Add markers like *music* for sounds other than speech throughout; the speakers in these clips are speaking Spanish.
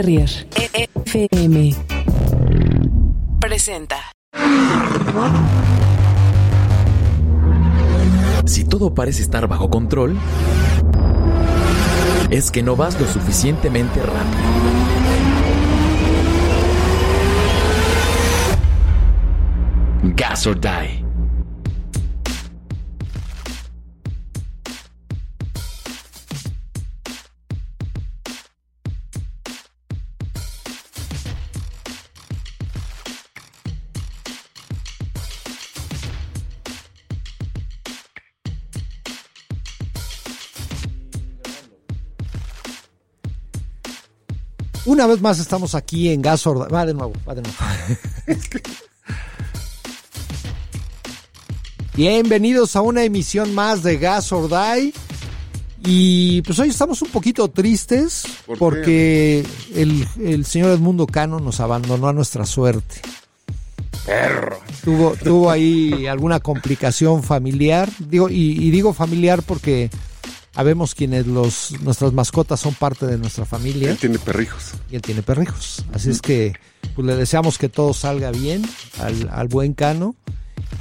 Carrier FM presenta. Si todo parece estar bajo control, es que no vas lo suficientemente rápido. Gas or Die. Una vez más estamos aquí en Gas or Die. Va de nuevo, va de nuevo. *laughs* Bienvenidos a una emisión más de Gas or Die. Y pues hoy estamos un poquito tristes porque el, el señor Edmundo Cano nos abandonó a nuestra suerte. Perro. Tuvo, tuvo ahí alguna complicación familiar. Digo, y, y digo familiar porque sabemos quienes los, nuestras mascotas son parte de nuestra familia Él tiene perrijos. y él tiene perrijos. Así es que pues, le deseamos que todo salga bien al, al buen Cano.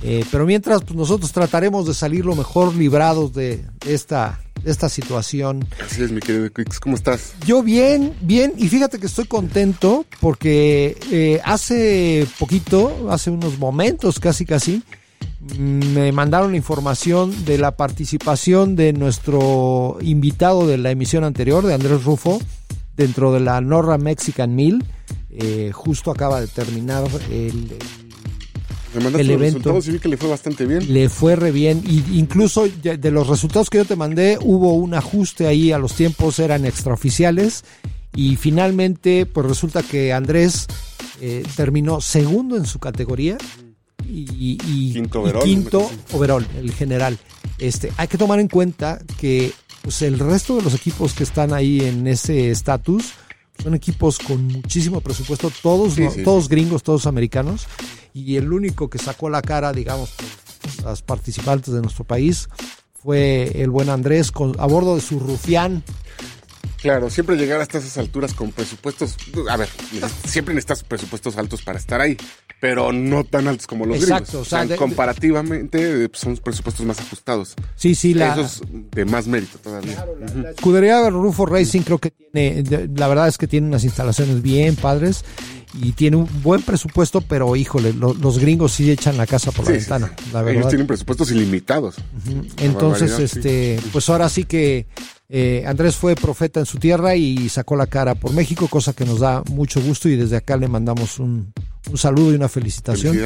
Eh, pero mientras, pues nosotros trataremos de salir lo mejor librados de esta, de esta situación. Así es, mi querido Quix. ¿Cómo estás? Yo bien, bien, y fíjate que estoy contento porque eh, hace poquito, hace unos momentos casi casi, me mandaron la información de la participación de nuestro invitado de la emisión anterior, de Andrés Rufo, dentro de la Norra Mexican Mill. Eh, justo acaba de terminar el, Me El los evento. resultados y vi que le fue bastante bien. le fue re bien. Y incluso de los resultados que yo te mandé, hubo un ajuste ahí a los tiempos, eran extraoficiales. Y finalmente, pues resulta que Andrés eh, terminó segundo en su categoría. Y, y- Quinto y overall, quinto el general. Este, hay que tomar en cuenta que pues, el resto de los equipos que están ahí en ese estatus son equipos con muchísimo presupuesto, todos, Sí, no- sí, todos gringos, todos americanos, y el único que sacó la cara, digamos, las participantes de nuestro país fue el buen Andrés con, a bordo de su rufián. Claro, siempre llegar hasta esas alturas con presupuestos. A ver, siempre necesitas presupuestos altos para estar ahí, pero no tan altos como los Exacto, gringos. o sea, de- comparativamente eh, son presupuestos más ajustados. Sí, sí, la, Esos de más mérito todavía. Ujú. la escudería de Rufo Racing creo que tiene, la verdad es que tiene unas instalaciones bien padres y tiene un buen presupuesto, pero híjole, lo- los gringos sí echan la casa por la Sí, ventana, sí. la Ellos verdad. tienen presupuestos ilimitados. Entonces, este, pues ahora sí que eh, Andrés fue profeta en su tierra y sacó la cara por México, cosa que nos da mucho gusto y desde acá le mandamos un, un saludo y una felicitación.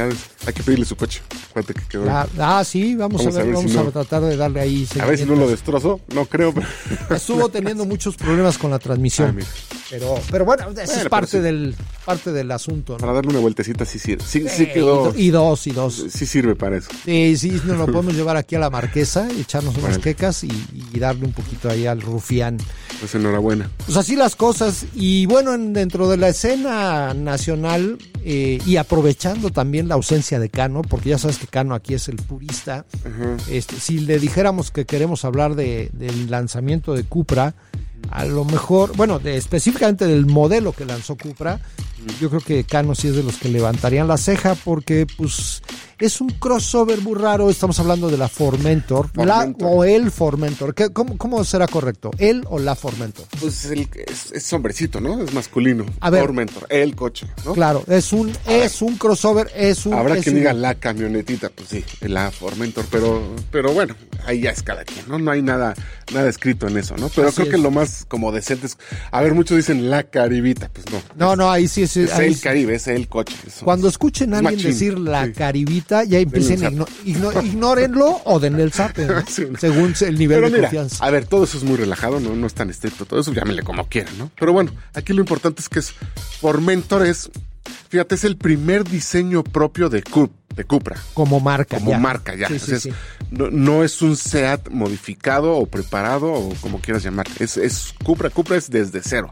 Hay que pedirle su coche. Que quedó. Ah, ah, sí, vamos, Vamos a a ver, si vamos a no- tratar de darle ahí. a ver si no lo destrozó. No creo, pero. *laughs* Estuvo teniendo muchos problemas con la Ah, transmisión, mira. pero, pero bueno, eso es parte sí. del parte del asunto. ¿no? Para darle una vueltecita sí sirve. Sí, sí Eh, quedó. y, do- y dos, y dos. Sí sirve para eso. Sí, sí, nos lo podemos *laughs* llevar aquí a la marquesa, echarnos unas quecas y, y darle un poquito ahí al rufián. Pues enhorabuena. Pues así las cosas. Y bueno, en- dentro de la escena nacional eh, y aprovechando también la ausencia de Cano, porque ya sabes que Cano aquí es el purista. Este, si le dijéramos que queremos hablar de, del lanzamiento de Cupra, a lo mejor, bueno, de, específicamente del modelo que lanzó Cupra, yo creo que Cano sí es de los que levantarían la ceja porque pues es un crossover muy raro, estamos hablando de la Formentor, la- Formentor. o el Formentor, ¿Qué- cómo, ¿cómo será correcto? ¿El o la Formentor? Pues el, es, es hombrecito, ¿no? Es masculino. A ver. Tormentor, el coche, ¿no? Claro, es un, es un crossover, es un... Habrá es quien un- diga la camionetita, pues sí, la Formentor, pero, pero bueno, ahí ya es cada quien, ¿no? No hay nada, nada escrito en eso, ¿no? Pero Así creo que lo más como decente es, a ver, muchos dicen la caribita, pues no. No, no, ahí sí es... Es ahí el. Caribe, es el coche. eso. Cuando escuchen a alguien machín, decir la sí. caribita, ya empiecen a igno- igno- ignórenlo o denle el zape, ¿no? *laughs* Sí, no. según el nivel Pero de mira, confianza. a ver, todo eso es muy relajado, no, no es tan estricto, todo eso llámenle como quieran, ¿no? Pero bueno, aquí lo importante es que es Formentor es, fíjate, es el primer diseño propio de Cup, de Cupra. Como marca. como ya. marca ya. Sí, es-. No, no es un SEAT modificado o preparado o como quieras llamar. Es, es Cupra. Cupra es desde cero.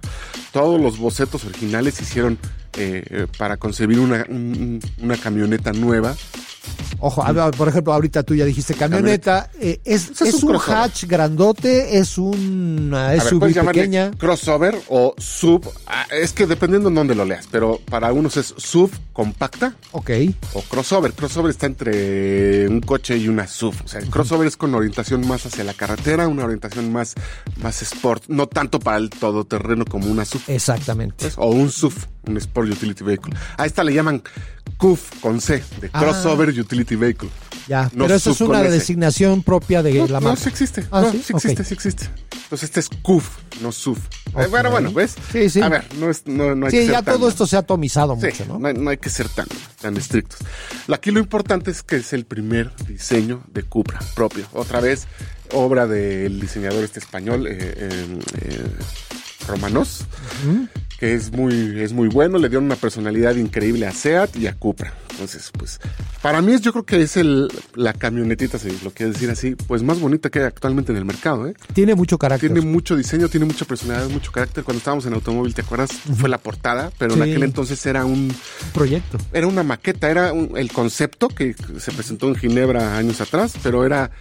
Todos los bocetos originales se hicieron eh, eh, para concebir una, un- una camioneta nueva Ojo, ver, por ejemplo, ahorita tú ya dijiste camioneta. eh, es, es es un hatch grandote, es una ver, SUV llamarle pequeña. crossover o sub. Ah, Es que dependiendo en dónde lo leas, pero para unos es sub compacta Ok. o crossover. Crossover está entre un coche y una SUV. O sea, el crossover es con orientación más hacia la carretera, una orientación más, más sport, no tanto para el todoterreno como una SUV. Exactamente. pues, o un SUV, un Sport Utility Vehicle. A esta le llaman CUF con C, de Ah. Crossover Utility Vehicle. Ya, no pero esa es una designación propia de No, la no, marca. sí existe. Ah, no, ¿sí? sí, existe, Ok. sí existe. Entonces este es CUF, no SUV. Eh, bueno, bueno, ¿ves? Sí, sí. A ver, no, es, no, no hay que Sí, ser ya tan- todo esto se ha atomizado Sí, mucho, ¿no? no, hay, no hay que ser tan, tan estrictos. Aquí lo importante es que es el primer diseño de Cupra propio. Otra vez, obra del diseñador este español, eh, eh, Romanos, que es muy, es muy bueno, le dieron una personalidad increíble a Seat y a Cupra. Entonces, pues, para mí es, yo creo que es el, la camionetita, si lo quieres decir así, pues más bonita que hay actualmente en el mercado, ¿eh? Tiene mucho carácter. Tiene mucho diseño, tiene mucha personalidad, mucho carácter. Cuando estábamos en automóvil, ¿te acuerdas? Fue la portada, pero en Sí. aquel entonces era un, proyecto. era una maqueta, era un- el concepto que se presentó en Ginebra años atrás, pero era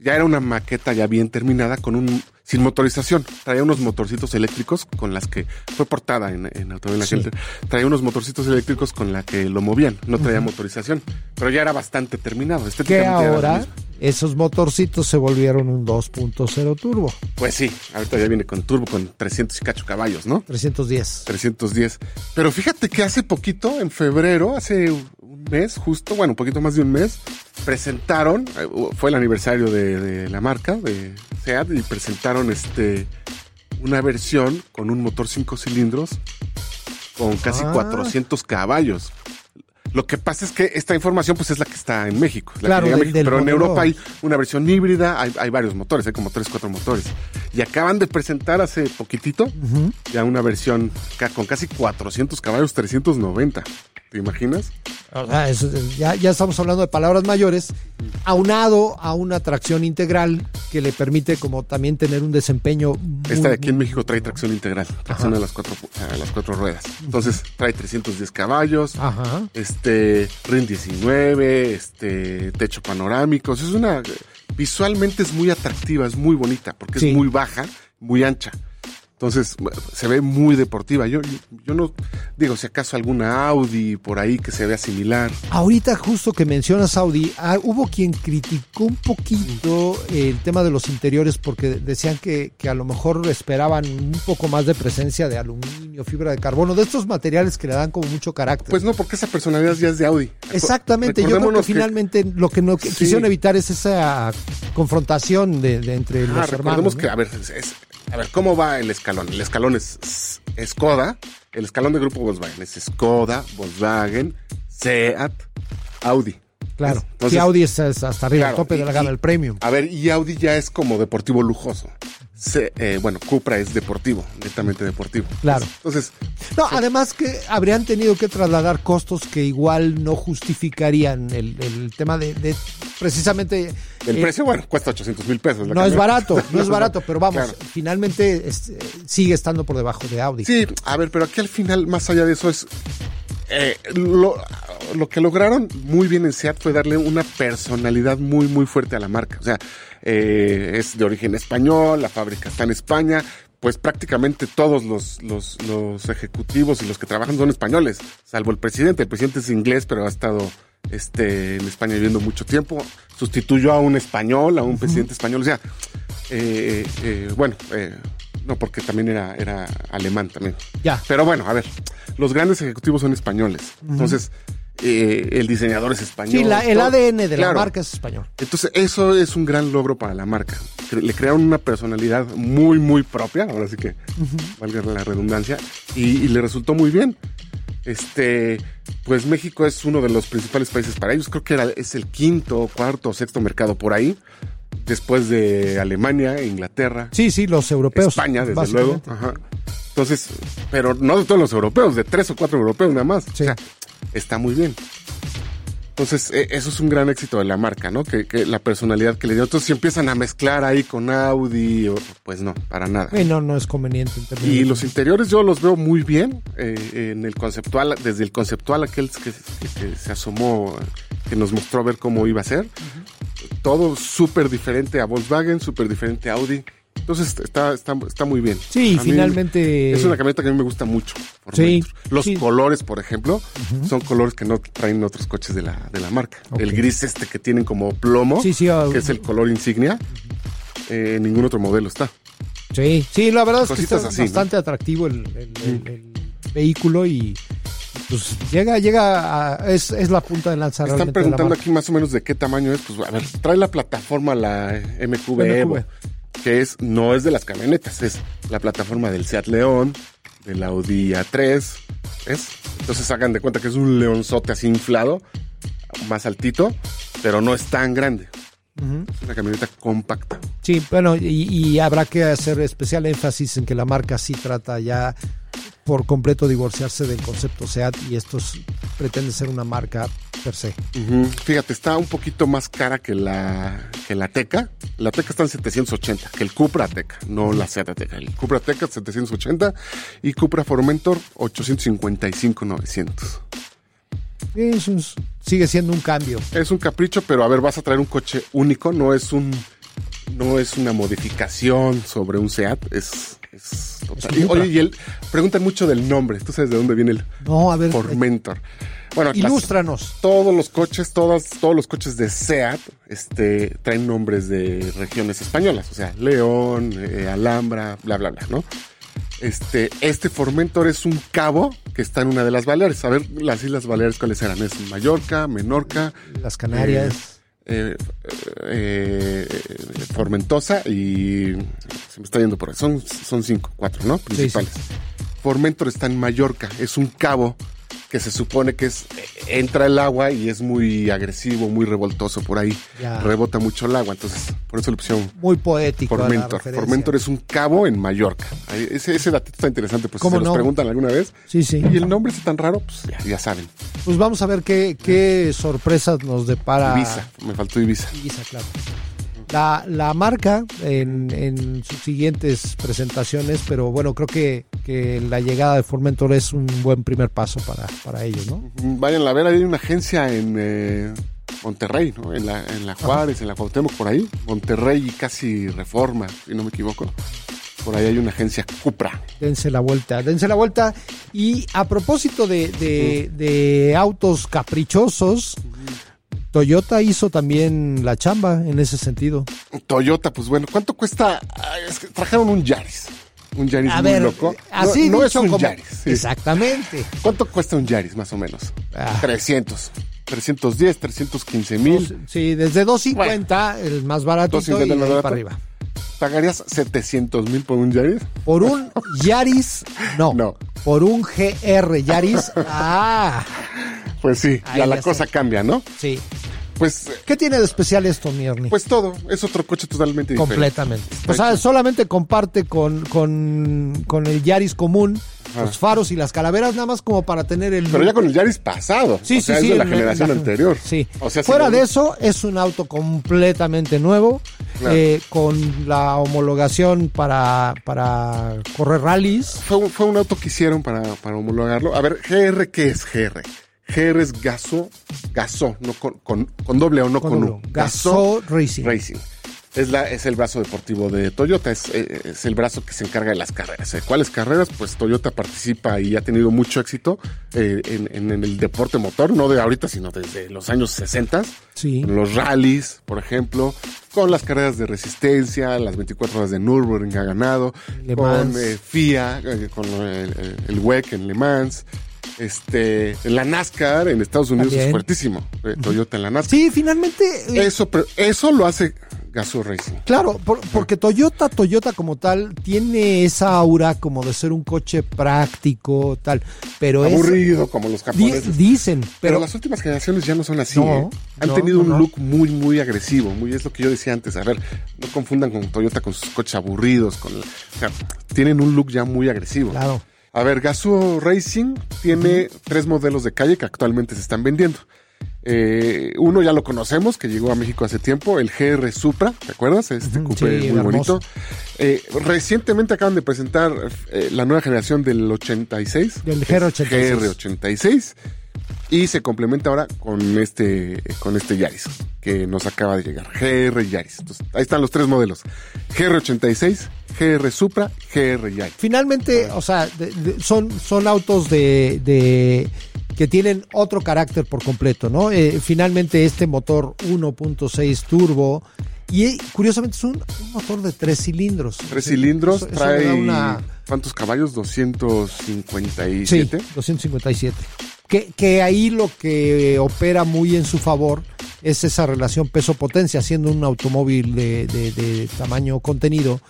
ya era una maqueta ya bien terminada con un sin motorización. Traía unos motorcitos eléctricos con las que fue portada en, en automóvil la Sí. gente. Traía unos motorcitos eléctricos con la que lo movían, no traía motorización, pero ya era bastante terminado. Que ahora esos motorcitos se volvieron un 2.0 turbo, Pues sí, ahorita ya viene con turbo con 300 y cacho caballos, ¿no? 310. 310. Pero fíjate que hace poquito, en febrero, hace mes, justo, bueno, un poquito más de un mes, presentaron, eh, fue el aniversario de, de la marca, de SEAT, y presentaron este una versión con un motor 5 cilindros con casi Ah. 400 caballos. Lo que pasa es que esta información pues es la que está en México. la que Claro, del- México, del pero en. Europa hay una versión híbrida, hay, hay varios motores, hay como 3, 4 motores. Y acaban de presentar hace poquitito ya una versión con casi 400 caballos, 390. ¿Te imaginas? Eso- ya, ya estamos hablando de palabras mayores, aunado a una tracción integral que le permite como también tener un desempeño. muy- Esta de aquí en México trae tracción integral, tracción a las, cuatro, a las cuatro ruedas. Entonces trae 310 caballos, Ajá. este RIN 19, este techo panorámico. Es una visualmente es muy atractiva, es muy bonita porque Sí. es muy baja, muy ancha. Entonces se ve muy deportiva. Yo, yo, no digo si acaso alguna Audi por ahí que se vea similar. Ahorita justo que mencionas Audi, ah, hubo quien criticó un poquito el tema de los interiores porque decían que, que a lo mejor esperaban un poco más de presencia de aluminio, fibra de carbono, de estos materiales que le dan como mucho carácter. Pues no, porque esa personalidad ya es de Audi. Exactamente, yo creo que finalmente lo que no Sí. quisieron evitar es esa confrontación de, de entre Ah, los recordemos hermanos. ¿no? que, a ver, es- es- a ver, ¿cómo va el escalón? El escalón es, Skoda, el escalón de grupo Volkswagen es Skoda, Volkswagen, Seat, Audi. Claro, Entonces, sí, Audi es, es hasta arriba, claro, el tope de la y- gama, y- el premium. A ver, y Audi ya es como deportivo lujoso. Se- eh, bueno, Cupra es deportivo, netamente deportivo. Claro. Entonces, No, además que habrían tenido que trasladar costos que igual no justificarían el, el tema de, de precisamente... el eh, precio, bueno, cuesta 800 mil pesos. la No es barato, no es *laughs* barato, pero vamos, Claro. finalmente es- sigue estando por debajo de Audi. Sí, a ver, pero aquí al final, más allá de eso, es. eh, lo, lo que lograron muy bien en SEAT fue darle una personalidad muy, muy fuerte a la marca. O sea, eh, es de origen español, la fábrica está en España. Pues prácticamente todos los, los, los ejecutivos y los que trabajan son españoles, salvo el presidente. El presidente es inglés, pero ha estado este, en España viviendo mucho tiempo. Sustituyó a un español, a un presidente español. O sea, eh, eh, bueno, eh, no, porque también era, era alemán también. Ya. Pero bueno, a ver, los grandes ejecutivos son españoles. Entonces, eh, el diseñador es español. Sí, la- el todo. ADN de la marca es español. Entonces, eso es un gran logro para la marca. Le crearon una personalidad muy, muy propia, ahora sí que valga la redundancia, y, y le resultó muy bien. Este, pues México es uno de los principales países para ellos. Creo que era, es el quinto, cuarto, sexto mercado por ahí. Después de Alemania, Inglaterra, Sí, sí, los europeos. España, desde luego. Ajá. Entonces, pero no de todos los europeos, de tres o cuatro europeos nada más. Sí. O sea, está muy bien. Entonces, eh, eso es un gran éxito de la marca, ¿no? Que, que la personalidad que le dio. Entonces, si empiezan a mezclar ahí con Audi, o- pues no, para nada. Eh, no, no es conveniente. Y los interiores yo los veo muy bien eh, en el conceptual, desde el conceptual aquel que, que- que se asomó que nos mostró a ver cómo iba a ser. Todo súper diferente a Volkswagen, súper diferente a Audi. Entonces está, está, está muy bien. Sí, A finalmente- Es una camioneta que a mí me gusta mucho. por Sí. Los sí. colores, por ejemplo, son colores que no traen otros coches de la, de la marca. El gris este que tienen como plomo, Sí, sí, ah, que es el color insignia, eh, ningún otro modelo está. Sí, sí, la verdad es que está así, ¿no? bastante atractivo el, el- el- el vehículo y pues llega, llega a, es, es la punta de lanza Están la preguntando aquí más o menos de qué tamaño es. Pues a ver, trae la plataforma, la MQB, Evo, MQB. Que es, no es de las camionetas, es la plataforma del Seat León, del Audi A3, ¿es? Entonces hagan de cuenta que es un leonzote así inflado, más altito, pero no es tan grande. Es una camioneta compacta. Sí, bueno, y, y habrá que hacer especial énfasis en que la marca sí trata ya por completo divorciarse del concepto SEAT y esto es- pretende ser una marca per se. Fíjate, está un poquito más cara que la, que la Teca. La Teca está en 780, que el Cupra Teca, no la Seat Teca. El Cupra Teca 780 y Cupra Formentor 855-900. Eso es- sigue siendo un cambio. Es un capricho, pero a ver, vas a traer un coche único, no es un no es una modificación sobre un Seat, es, es total. un Y, Cupra. oye, y él preguntan mucho del nombre. ¿Tú sabes de dónde viene el No, a ver, Formentor? Bueno, las- ilústranos. todos los coches, todas, todos los coches de SEAT este, traen nombres de regiones españolas, o sea, León, eh, Alhambra, bla, bla, bla, ¿no? Este, este Formentor es un cabo que está en una de las Baleares. A ver, las Islas Baleares, ¿cuáles eran? Es Mallorca, Menorca, Las Canarias. eh, eh, eh, Formentosa y se me está yendo por ahí. Son, son cinco, cuatro, ¿no? Principales. Formentor está en Mallorca. Es un cabo que se supone que es entra el agua y es muy agresivo, muy revoltoso por ahí. Ya. Rebota mucho el agua, entonces por eso le pusieron muy poético. la Formentor. referencia. Formentor es un cabo en Mallorca. Ese, ese datito está interesante, pues si ¿Cómo se los no? preguntan alguna vez. Sí, sí. Y el nombre es tan raro, pues ya, ya saben. Pues vamos a ver qué, qué sorpresas nos depara. Ibiza, me faltó Ibiza. Ibiza, claro. La, la marca en, en sus siguientes presentaciones, pero bueno, creo que, que la llegada de Formentor es un buen primer paso para, para ellos, ¿no? Vayan a ver, hay una agencia en eh, Monterrey, ¿no? En la, en la Juárez, en la Cuauhtémoc, por ahí. Monterrey y casi Reforma, si no me equivoco. Por ahí hay una agencia Cupra. Dense la vuelta, dense la vuelta. Y a propósito de, de- de autos caprichosos, Toyota hizo también la chamba en ese sentido. Toyota, pues bueno, ¿cuánto cuesta? Ah, es que trajeron un Yaris. Un Yaris A muy ver, loco. así no, no es un como- Yaris. sí. Exactamente. ¿Cuánto cuesta un Yaris, más o menos? Ah. 300. 310, 315 mil. Sí, desde 250, el más barato, y 250 de más barato. para arriba. ¿Pagarías 700 mil por un Yaris? Por un Yaris, no. *laughs* No. Por un GR Yaris, *laughs* ah, Pues sí, Ahí ya la cosa sé. cambia, ¿no? sí. Pues, ¿Qué tiene de especial esto, Mierni? pues todo. Es otro coche totalmente diferente. Completamente. O sea, solamente comparte con, con, con el Yaris común los faros y las calaveras, nada más como para tener el. Pero ya con el Yaris pasado. Sí, o sea, sí, es sí. de la generación la- anterior. Sí. O sea, si Fuera no- de eso, es un auto completamente nuevo, Claro. eh, con la homologación para, para correr rallies. Fue un, fue un auto que hicieron para, para homologarlo. A ver, GR, ¿qué es GR? GR es gaso, gaso, no con, con, con doble o no con, Con U. Gaso Racing. Racing. Es, la, es el brazo deportivo de Toyota, es, eh, es el brazo que se encarga de las carreras. ¿eh? ¿Cuáles carreras? Pues Toyota participa y ha tenido mucho éxito eh, en, en- en el deporte motor, no de ahorita, sino desde los años 60. Sí. Los rallies, por ejemplo, con las carreras de resistencia, las 24 horas de Nürburgring ha ganado, Le con eh, FIA, eh, con el- el WEC en Le Mans. Este, en la NASCAR en Estados Unidos También. es fuertísimo. eh, Toyota en la NASCAR. Sí, finalmente. eh, Eso, pero eso lo hace Gazoo Racing. Claro, por- porque Toyota, Toyota como tal, tiene esa aura como de ser un coche práctico, tal, pero es... Aburrido, como los di- japoneses. dicen, Pero pero... las últimas generaciones ya no son así. No, ¿eh? Han no, tenido no, un look muy, muy agresivo. Muy, es lo que yo decía antes. A ver, no confundan con Toyota con sus coches aburridos. Con, o sea, tienen un look ya muy agresivo. Claro. A ver, Gazoo Racing tiene tres modelos de calle que actualmente se están vendiendo. Eh, uno ya lo conocemos, que llegó a México hace tiempo, el GR Supra, ¿te acuerdas? Este coupé sí, muy hermoso. bonito. Eh, recientemente acaban de presentar eh, la nueva generación del 86. Del es GR86. GR86. Y se complementa ahora con este, con este Yaris que nos acaba de llegar, GR Yaris. Entonces, ahí están los tres modelos, GR86, GR Supra, GR Yaris. Finalmente, o sea, de- de- son, son autos de, de- que tienen otro carácter por completo, ¿no? Eh, finalmente este motor 1.6 turbo y curiosamente es un, un motor de tres cilindros. Tres Eso- cilindros, eso le trae una- ¿cuántos caballos? Sí, 257. 257. Que, que ahí lo que opera muy en su favor es esa relación peso-potencia, siendo un automóvil de, de- de tamaño contenido,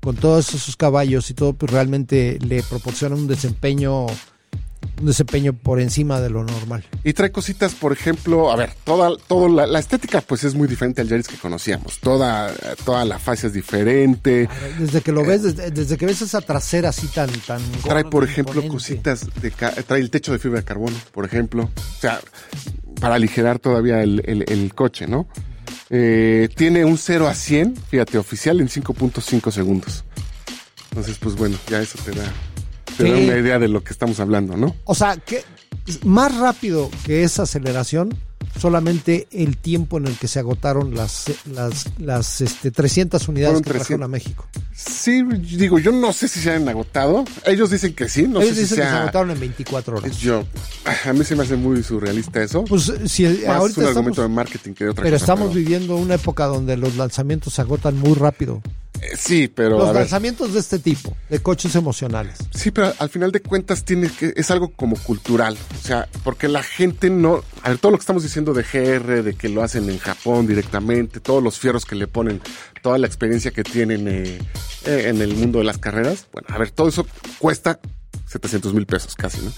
con todos esos caballos y todo, pues realmente le proporciona un desempeño, un desempeño por encima de lo normal. Y trae cositas, por ejemplo, a ver, toda, toda la, la estética pues es muy diferente al Yaris que conocíamos. Toda, toda la fase es diferente. Desde que lo ves, desde, desde que ves esa trasera así tan, tan Trae, por ejemplo, cositas de trae el techo de fibra de carbono, por ejemplo. O sea, para aligerar todavía el, el- el coche, ¿no? Eh, tiene un 0 a 100, fíjate, oficial en 5.5 segundos. Entonces, pues bueno, ya eso te da, da Sí. una idea de lo que estamos hablando, ¿no? O sea, que más rápido que esa aceleración, solamente el tiempo en el que se agotaron las, las, las este, 300 unidades Fueron que trajeron 300. a México. Sí, digo, yo no sé si se han agotado. Ellos dicen que sí, no Ellos sé si dicen que se agotaron en 24 horas. Yo, a mí se me hace muy surrealista eso. Pues si Más ahorita un estamos, argumento de marketing que de otra pero cosa. estamos viviendo una época donde los lanzamientos se agotan muy rápido. Eh, sí, pero Los a ver, lanzamientos de este tipo, de coches emocionales. Sí, pero al final de cuentas tiene que es algo como cultural, o sea, porque la gente no, a ver, todo lo que estamos diciendo de GR, de que lo hacen en Japón directamente, todos los fierros que le ponen, toda la experiencia que tienen eh, eh, en el mundo de las carreras, bueno, a ver, todo eso cuesta 700 mil pesos casi, ¿no?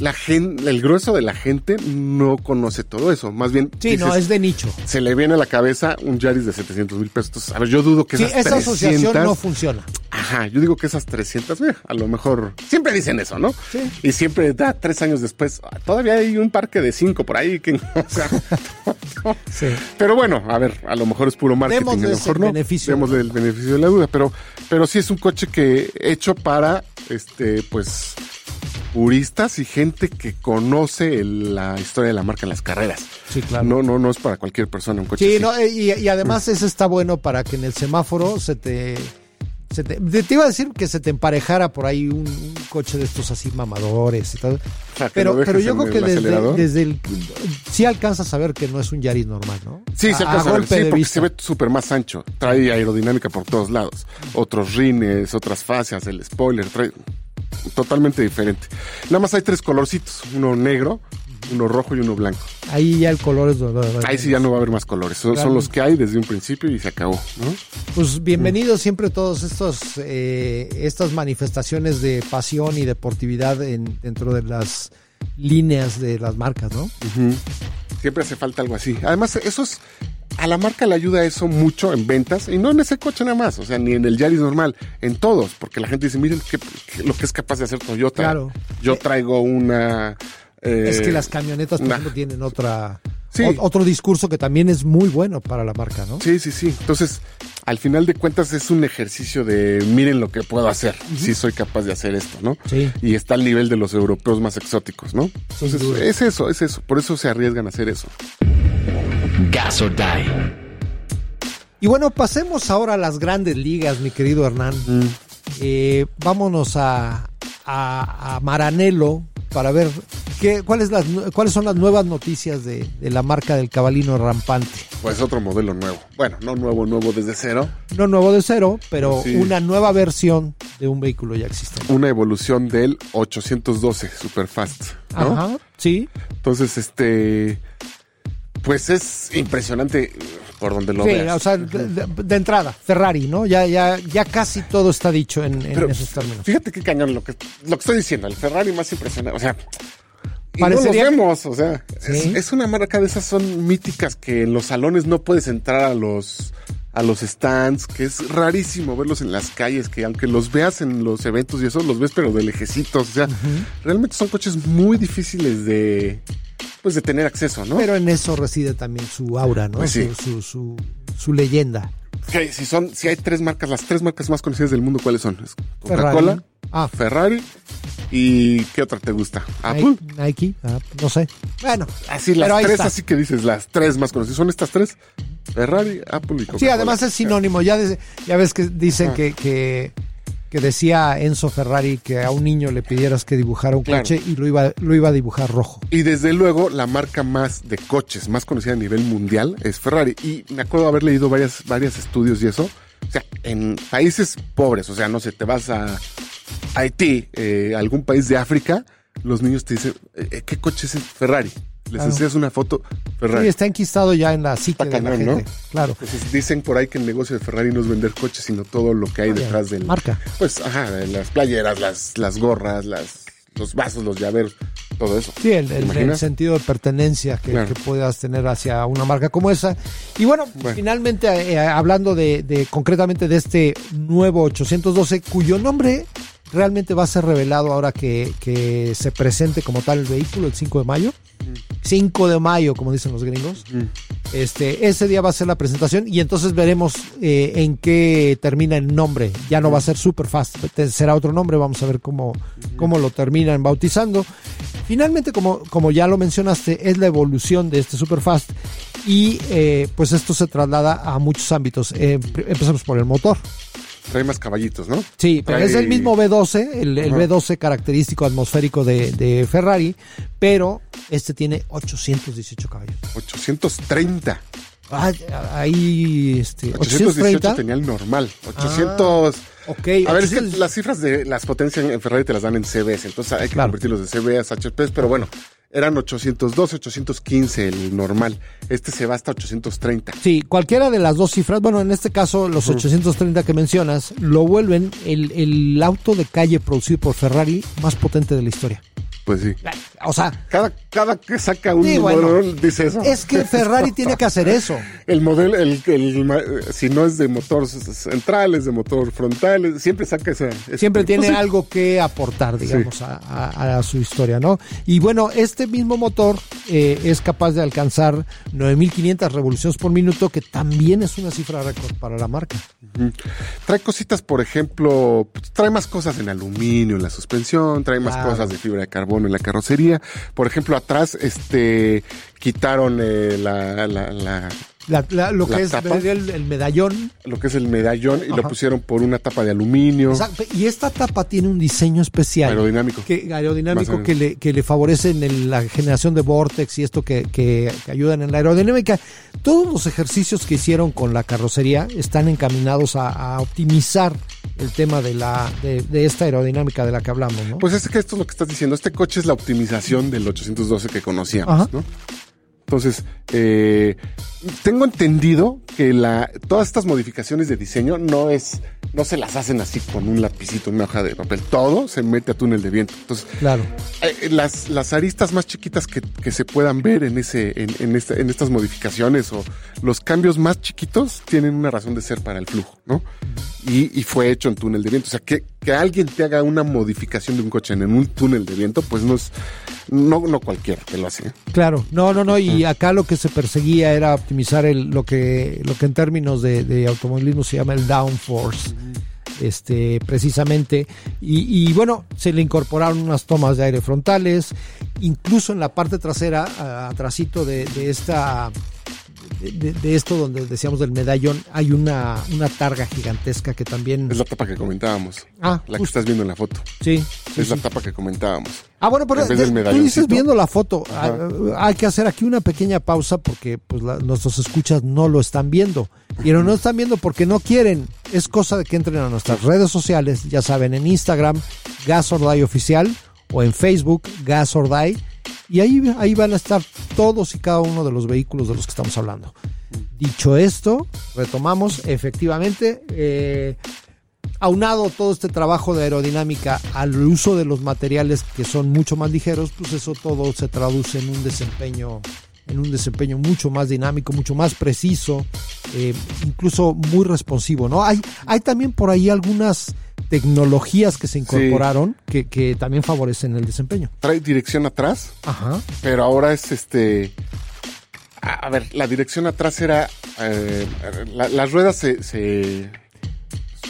La gente, el grueso de la gente no conoce todo eso, más bien Sí, no, es de nicho. se le viene a la cabeza un Yaris de 700 mil pesos. Entonces, a ver, yo dudo que Sí, esas esa asociación 300 no funciona. Ajá, yo digo que esas 300, mira, a lo mejor, siempre dicen eso, ¿no? Sí. Y siempre da tres años después, todavía hay un parque de cinco por ahí que, *laughs* o sea, *laughs* Sí. *laughs* pero bueno, a ver, a lo mejor es puro marketing, Démosle a lo mejor no. beneficio. Démosle el beneficio de la duda, pero, pero sí es un coche que hecho para, este, pues, puristas y gente que conoce el- la historia de la marca en las carreras. Sí, claro. No, no, no es para cualquier persona un coche Sí, así. no, eh, y, y además ese está bueno para que en el semáforo se te, se te... Te iba a decir que se te emparejara por ahí un, un coche de estos así mamadores y tal. O sea, que Pero, pero yo creo que el desde, desde el... Sí alcanzas a ver que no es un Yaris normal, ¿no? Sí, se a, alcanza a ver, golpe sí, de porque vista. se ve súper más ancho. Trae aerodinámica por todos lados. Otros rines, otras fascias, el spoiler, trae totalmente diferente. Nada más hay tres colorcitos, uno negro, uno rojo y uno blanco. Ahí ya el color es... Ahí sí ya no va a haber más colores. Son, son los que hay desde un principio y se acabó, ¿no? Pues bienvenidos siempre todos estos eh, estas manifestaciones de pasión y deportividad en, dentro de las líneas de las marcas, ¿no? Siempre hace falta algo así. Además, eso es, a la marca le ayuda eso mucho en ventas y no en ese coche nada más, o sea, ni en el Yaris normal, en todos, porque la gente dice, miren qué- qué- lo que es capaz de hacer Toyota. Claro. Yo traigo una... eh, es que las camionetas, por ejemplo, tienen otra Sí. otro discurso que también es muy bueno para la marca, ¿no? Sí, sí, sí. Entonces, al final de cuentas es un ejercicio de miren lo que puedo hacer, si soy capaz de hacer esto, ¿no? Sí. Y está al nivel de los europeos más exóticos, ¿no? Entonces, es eso, es eso. Por eso se arriesgan a hacer eso. Gas or Die. Y bueno, pasemos ahora a las grandes ligas, mi querido Hernán. Eh, vámonos a, a, a Maranello para ver qué, cuáles, las, cuáles son las nuevas noticias de, de la marca del cabalino rampante. Pues otro modelo nuevo. Bueno, no nuevo, nuevo desde cero. No nuevo de cero, pero Sí. una nueva versión de un vehículo ya existente. Una evolución del 812 Superfast, ¿no? Ajá, sí. Entonces, este... Pues es impresionante por donde lo Sí, veas. o sea, de, entrada, Ferrari, ¿no? Ya, ya, ya casi todo está dicho en, en Pero esos términos. fíjate qué cañón lo que, lo que estoy diciendo. El Ferrari más impresionante. O sea, y no los vemos. O sea, es, es una marca de esas son míticas que en los salones no puedes entrar a los a los stands, que es rarísimo verlos en las calles, que aunque los veas en los eventos y eso, los ves pero de lejecitos. O sea, realmente son coches muy difíciles de pues de tener acceso, ¿no? Pero en eso reside también su aura, ¿no? Pues sí. su, su, su, su leyenda. Si son, si hay tres marcas, las tres marcas más conocidas del mundo, ¿cuáles son? Ferrari. Coca-Cola, Ah. Ferrari ¿Y qué otra te gusta? ¿Apple? Nike, Nike, ah, no sé. Bueno, Así, las tres, está. así que dices, las tres más conocidas. ¿Son estas tres? Ferrari, Apple y Coca-Cola. Sí, además es sinónimo. Ya, de- ya ves que dicen Ah. que, que, que decía Enzo Ferrari que a un niño le pidieras que dibujara un Claro. coche y lo iba, lo iba a dibujar rojo. Y desde luego, la marca más de coches, más conocida a nivel mundial, es Ferrari. Y me acuerdo haber leído varias, varios estudios y eso. O sea, en países pobres, o sea, no sé, te vas a Haití, eh, algún país de África, los niños te dicen, eh, ¿qué coche es Ferrari? Les Claro. enseñas una foto, Ferrari. Sí, está enquistado ya en la psique Está de la gente. ¿no? Claro. Entonces dicen por ahí que el negocio de Ferrari no es vender coches, sino todo lo que hay detrás del... Marca. Pues, ajá, las playeras, las, las gorras, las, los vasos, los llaveros, todo eso. Sí, el, ¿Te el- sentido de pertenencia que, Claro. que puedas tener hacia una marca como esa. Y bueno, Bueno. finalmente, eh, hablando de, de- concretamente de este nuevo 812, cuyo nombre realmente va a ser revelado ahora que, que se presente como tal el vehículo el 5 de mayo. 5 de mayo, como dicen los gringos. Mm. Este, ese día va a ser la presentación y entonces veremos eh, en qué termina el nombre. Ya no va a ser Superfast, será otro nombre, vamos a ver cómo, cómo lo terminan bautizando. Finalmente, como, como ya lo mencionaste, es la evolución de este Superfast y eh, pues esto se traslada a muchos ámbitos. Eh, empezamos por el motor. Trae más caballitos, ¿no? Sí, pero Trae- es el mismo B12, el, el Ajá. B12 característico atmosférico de, de Ferrari, pero este tiene 818 caballos. 830. Ah, ahí, este, 818 830. tenía el normal. 800. Ok, a ver, es que 800 las cifras de las potencias en Ferrari te las dan en CBs, entonces hay que Claro. convertirlos de CBs a HPs, pero bueno, eran 812, 815 el normal. Este se va hasta 830. Sí, cualquiera de las dos cifras, bueno, en este caso los 830 que mencionas, lo vuelven el, el auto de calle producido por Ferrari más potente de la historia. Pues sí. O sea, Cada, cada que saca un Sí, bueno. dice eso. es que Ferrari tiene que hacer eso. *laughs* El modelo, el, el si no es de motor central, es de motor frontal, siempre saca esa. ese- Siempre tiene Pues algo que aportar, digamos, a, a- a su historia, ¿no? Y bueno, este mismo motor eh, es capaz de alcanzar 9.500 revoluciones por minuto, que también es una cifra récord para la marca. Trae cositas, por ejemplo, pues, trae más cosas en aluminio en la suspensión, trae más Claro. cosas de fibra de carbono en la carrocería. Por ejemplo, atrás, este, quitaron eh, la- La- la- lo La que es tapa. el, el medallón. lo que es el medallón y lo pusieron por una tapa de aluminio. Exacto, Y esta tapa tiene un diseño especial. Aerodinámico. Que, aerodinámico que le, que le favorece en el- la generación de vortex y esto que, que- que ayudan en la aerodinámica. Todos los ejercicios que hicieron con la carrocería están encaminados a, a optimizar el tema de, la, de, de esta aerodinámica de la que hablamos, ¿no? Pues es que esto es lo que estás diciendo. Este coche es la optimización del 812 que conocíamos, Ajá. ¿no? Entonces, eh, tengo entendido que la, todas estas modificaciones de diseño no es, no se las hacen así con un lapicito, una hoja de papel. Todo se mete a túnel de viento. Entonces, claro. eh, las, las aristas más chiquitas que, que se puedan ver en ese, en, en, esta- en estas modificaciones o los cambios más chiquitos tienen una razón de ser para el flujo, ¿no? Y, y fue hecho en túnel de viento. O sea, que, que alguien te haga una modificación de un coche en un túnel de viento, pues no es, no, no cualquiera que lo hace. ¿eh? Claro, no, no, no, y acá lo que se perseguía era optimizar el, lo que lo que en términos de, automovilismo se llama el downforce, este, precisamente, y, y bueno, se le incorporaron unas tomas de aire frontales, incluso en la parte trasera, a- atrasito de, de esta de, esto donde decíamos del medallón, hay una, una targa gigantesca que también Es la tapa que comentábamos. Ah, la que estás viendo en la foto. sí, sí, es la tapa que comentábamos. Ah, bueno, pero de- tú dices viendo la foto. Ajá. ah, hay que hacer aquí una pequeña pausa porque pues la- nuestros escuchas no lo están viendo. Pero no están viendo porque no quieren. Es cosa de que entren a nuestras redes sociales, ya saben, en Instagram, Gas or Die Oficial, o en Facebook, Gas or Die. Y ahí, ahí van a estar todos y cada uno de los vehículos de los que estamos hablando. Dicho esto, retomamos, efectivamente, eh, aunado todo este trabajo de aerodinámica al uso de los materiales que son mucho más ligeros, pues eso todo se traduce en un desempeño en un desempeño mucho más dinámico, mucho más preciso, eh, incluso muy responsivo, ¿no? Hay, hay también por ahí algunas tecnologías que se incorporaron que, que también favorecen el desempeño. Trae dirección atrás, Ajá. pero ahora es este. A a ver, la dirección atrás era. eh, la- las ruedas se, se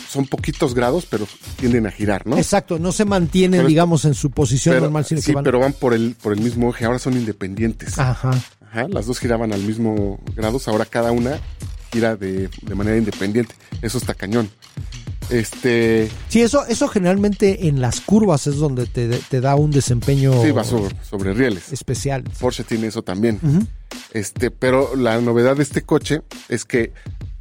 son poquitos grados, pero tienden a girar, ¿no? Exacto, no se mantienen, Pero- digamos, en su posición Pero- normal, sino sí, que van. pero van por el, por el mismo eje, ahora son independientes. Ajá. Ajá, las dos giraban al mismo grados, ahora cada una gira de, de manera independiente. Eso está cañón. Este, Sí, eso, eso generalmente en las curvas es donde te, te da un desempeño sí, va sobre, sobre rieles. especial. Porsche tiene eso también. Este, pero la novedad de este coche es que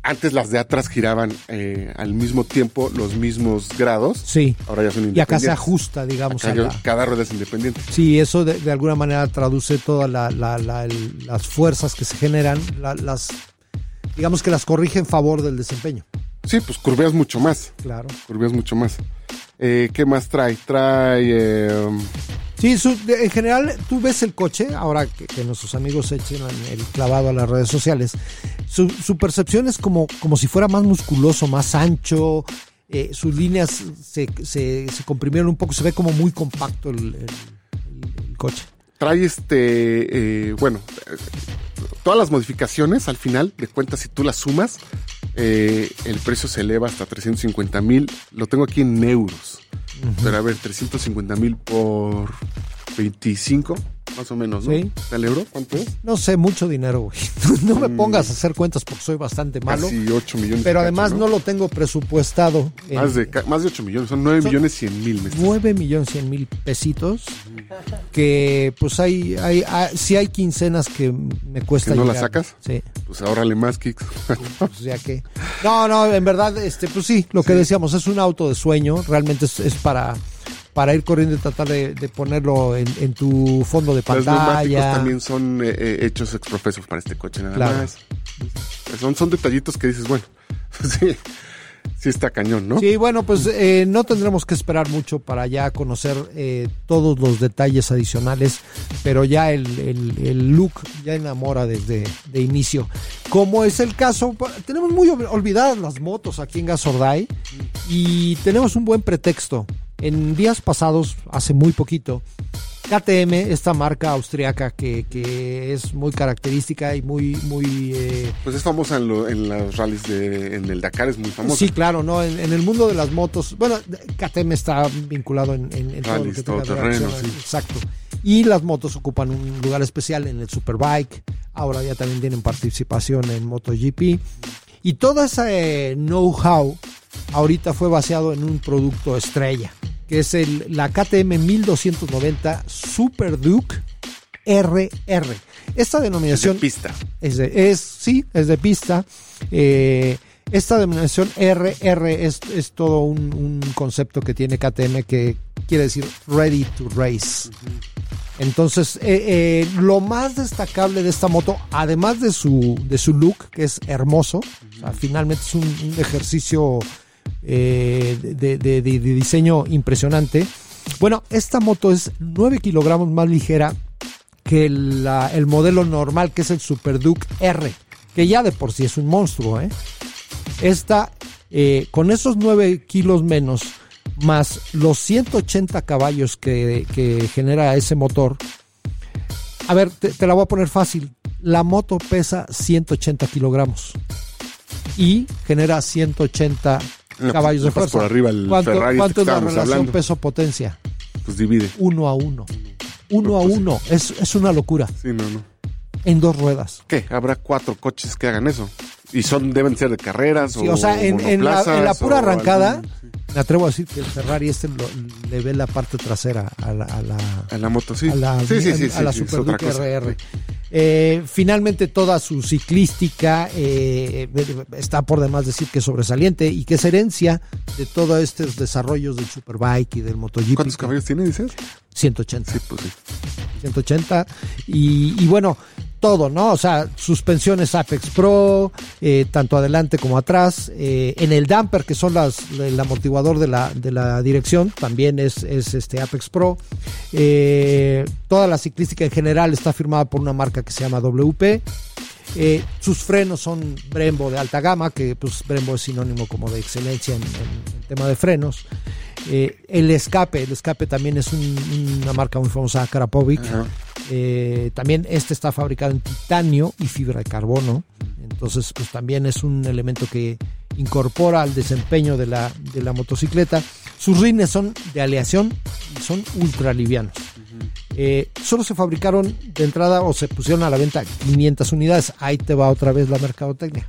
antes las de atrás giraban eh, al mismo tiempo los mismos grados. Sí. Ahora ya son Y independientes. acá se ajusta, digamos, Acá a ya- la- cada rueda es independiente. Sí, eso de, de alguna manera traduce todas la, la- las fuerzas que se generan, las digamos que las corrige en favor del desempeño. Sí, pues curveas mucho más. Claro. Curveas mucho más. Eh, ¿Qué más trae? Trae. eh, Sí, su- de- en general tú ves el coche, ahora que, que nuestros amigos echen el clavado a las redes sociales, su, su percepción es como, como si fuera más musculoso, más ancho, eh, sus líneas se, se- se comprimieron un poco, se ve como muy compacto el, el- el- el coche. trae este. eh, bueno, todas las modificaciones al final de cuentas, si tú las sumas, eh, el precio se eleva hasta 350 mil. Lo tengo aquí en euros. Pero a ver, 350 mil por 25, más o menos, ¿no? Sí. ¿Está el euro? ¿Cuánto es? No sé, mucho dinero, güey. *laughs* No me pongas a hacer cuentas porque soy bastante malo. Casi 8 millones. Pero además cacho, no lo tengo presupuestado. en Más de, más de 8 millones, son 9 Son- millones 100 mil. me estás- 9 millones 100 mil pesitos. Que pues hay, hay, hay, sí hay quincenas que me cuesta. ¿Que no las llegar. sacas? Sí, Pues ahórrale más, Kicks. *laughs* pues ya que. No, no, en verdad, este, pues sí, lo que decíamos, es un auto de sueño. Realmente es, es para, para ir corriendo y tratar de, de ponerlo en, en tu fondo de Los neumáticos pantalla. también son eh, eh, hechos exprofesos para este coche, nada Claro. más. Son, son detallitos que dices, bueno, *laughs* sí, sí está cañón, ¿no? Sí, bueno, pues eh, no tendremos que esperar mucho para ya conocer eh, todos los detalles adicionales, pero ya el, el- el look ya enamora desde de inicio. Como es el caso, tenemos muy ol- olvidadas las motos aquí en Gasordai y tenemos un buen pretexto. En días pasados, hace muy poquito, KTM, esta marca austriaca que, que es muy característica y muy, muy eh, Pues es famosa en, lo- en rallies de, en el Dakar, es muy famosa. Sí, claro, ¿no? En, en el mundo de las motos, bueno, KTM está vinculado en, en, en todo lo que tenga todoterreno, reacción, sí. Exacto. Y las motos ocupan un lugar especial en el Superbike. Ahora ya también tienen participación en MotoGP. Y todo ese eh, know-how ahorita fue basado en un producto estrella, que es el, la KTM 1290 Super Duke RR. Esta Es de denominación pista. es, de- es sí, es de pista. Eh, esta denominación RR es, es todo un, un concepto que tiene KTM que quiere decir Ready to Race. Entonces, eh, eh, lo más destacable de esta moto, además de su, de su look, que es hermoso, o sea, finalmente es un, un ejercicio eh, de, diseño impresionante. Bueno, esta moto es 9 kilogramos más ligera que la- el modelo normal, que es el Super Duke R, que ya de por sí es un monstruo. ¿eh? Esta, eh, con esos 9 kilos menos, más los 180 caballos que, que genera ese motor, a ver, te, te la voy a poner fácil. La moto pesa 180 kilogramos y genera 180 No, caballos de pues, fuerza. por arriba el ¿Cuánto, Ferrari este cuánto es la relación peso-potencia? Pues divide. Uno a uno. Uno a Pues uno. Es, es una locura. Sí, no, no. En dos ruedas. ¿Qué? Habrá cuatro coches que hagan eso. Y son, deben ser de carreras Sí, o o sea, en, en la, en la pura arrancada, algún- sí. me atrevo a decir que el Ferrari este lo- le ve la parte trasera a la, a la, A la moto, sí. a la, sí, sí, sí, a la Super Duke. RR. Eh, finalmente toda su ciclística eh, está por demás decir que es sobresaliente y que es herencia de todos estos desarrollos del Superbike y del MotoGP. ¿Cuántos caballos tiene, dices? 180. Sí, pues sí. 180 y, y bueno, todo, ¿no? O sea, suspensiones Apex Pro, eh, tanto adelante como atrás. eh, en el damper, que son las, el amortiguador de la, de la dirección, también es, es este Apex Pro. Eh, toda la ciclística en general está firmada por una marca que se llama WP. Sus frenos son Brembo de alta gama, que pues Brembo es sinónimo como de excelencia en, en- tema de frenos. El escape, el escape también es un- una marca muy famosa, Karapovic. Eh, también este está fabricado en titanio y fibra de carbono. Entonces, pues también es un elemento que, incorpora al desempeño de la, de la motocicleta. Sus rines son de aleación y son ultra livianos. Eh, solo se fabricaron de entrada o se pusieron a la venta 500 unidades. Ahí te va otra vez la mercadotecnia.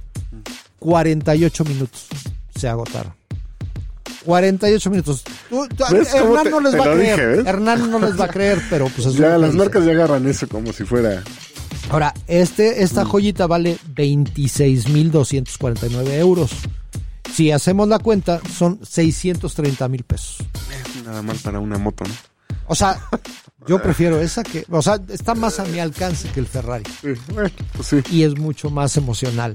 48 minutos se agotaron. 48 minutos. Tú- tú- ¿Ves cómo Hernán te- no les va a creer. dije? Hernán no les va a creer, pero pues es Ya las marcas ya agarran eso como si fuera. Ahora, este, esta joyita vale 26.249 euros. Si hacemos la cuenta, son 630 mil pesos. Nada mal para una moto, ¿no? O sea, *laughs* yo prefiero esa que, o sea, está más a mi alcance que el Ferrari Sí, bueno, pues sí. y es mucho más emocional.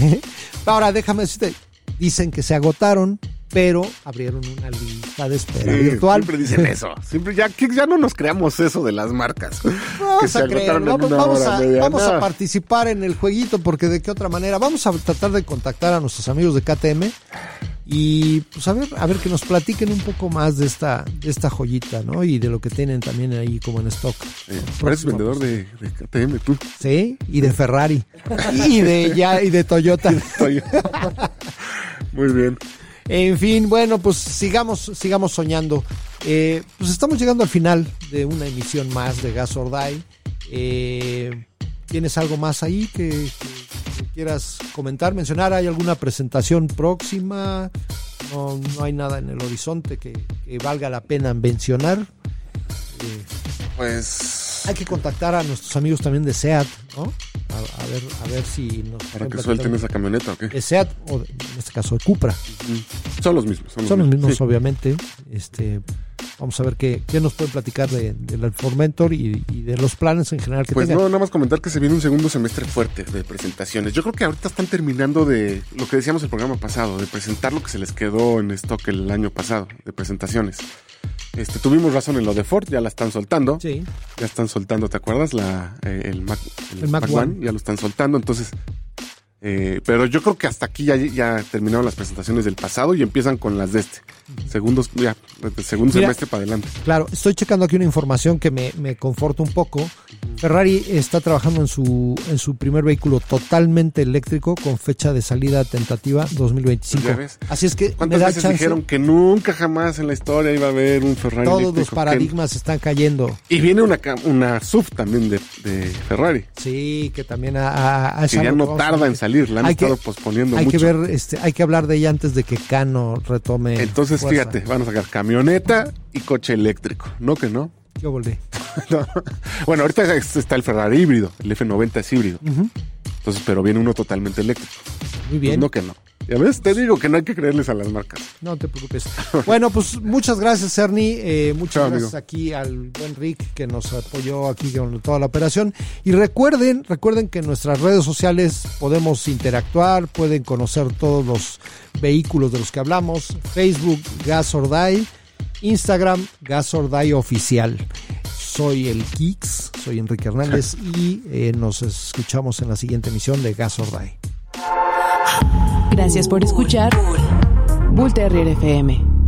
*laughs* Ahora, déjame decirte, dicen que se agotaron, pero abrieron una lista de espera Sí, virtual. Siempre dicen eso. *laughs* Siempre ya no nos creamos eso de las marcas. Vamos a creer, vamos, a, vamos participar en el jueguito porque de qué otra manera vamos a tratar de contactar a nuestros amigos de KTM y pues a ver a ver que nos platiquen un poco más de esta de esta joyita, ¿no? Y de lo que tienen también ahí como en stock. Eh, pareces vendedor de, de KTM, tú. Sí, y de Ferrari *laughs* y de ya y de Toyota. *laughs* Muy bien. En fin, bueno, pues sigamos, sigamos soñando. Eh, pues estamos llegando al final de una emisión más de Gas or Die. Eh, ¿Tienes algo más ahí que, quieras comentar, mencionar? ¿Hay alguna presentación próxima? No, no hay nada en el horizonte que, que valga la pena mencionar. Eh, Pues. Hay que contactar a nuestros amigos también de SEAT, ¿no? A, a ver, a ver si nos Para que suelten esa camioneta, ¿o qué? de SEAT o de- en este caso de Cupra. Son los mismos. Son los Son los mismos, Sí. obviamente. Este, vamos a ver qué, qué nos pueden platicar de, del Formentor y, y de los planes en general que Pues tengan. no, nada más comentar que se viene un segundo semestre fuerte de presentaciones. Yo creo que ahorita están terminando de lo que decíamos el programa pasado, de presentar lo que se les quedó en stock el año pasado, de presentaciones. Este, tuvimos razón en lo de Ford, ya la están soltando. Sí, Ya están soltando, ¿te acuerdas? La, eh, el Mac, El Mac One. ya lo están soltando, entonces... eh, pero yo creo que hasta aquí ya, ya terminaron las presentaciones del pasado y empiezan con las de este. Segundos, ya, segundo Mira. semestre para adelante. claro. Estoy checando aquí una información que me, me conforta un poco. Ferrari está trabajando en su, en su primer vehículo totalmente eléctrico con fecha de salida tentativa 2025. Ya ves. Así es que me ¿Cuántas da veces chance. dijeron que nunca jamás en la historia iba a haber un Ferrari Todos los? Que- paradigmas están cayendo. Y viene una, una SUV también de, de Ferrari, Sí, que también ha- es que ya no a tarda en salir, la han Hay que- estado posponiendo Hay mucho. que ver, este, hay que hablar de ella antes de que Cano retome. Entonces, fuerza. fíjate, van a sacar camioneta y coche eléctrico, ¿no que no? Yo volví. *laughs* No. Bueno, ahorita es- está el Ferrari híbrido, el F90 es híbrido. Entonces, pero viene uno totalmente eléctrico. Muy Pues bien. no que no. Ya ves, te digo que no hay que creerles a las marcas. No te preocupes. *laughs* Bueno, pues muchas gracias, Ernie. Eh, muchas Chao, gracias amigo. aquí al buen Rick que nos apoyó aquí con toda la operación. Y recuerden, recuerden que en nuestras redes sociales podemos interactuar, pueden conocer todos los vehículos de los que hablamos. Facebook, Gas or Die, Instagram, Gas or Die Oficial. Soy el Kix, soy Enrique Hernández *laughs* y eh, nos escuchamos en la siguiente emisión de Gas or Die. Gracias por escuchar Bull Terrier FM.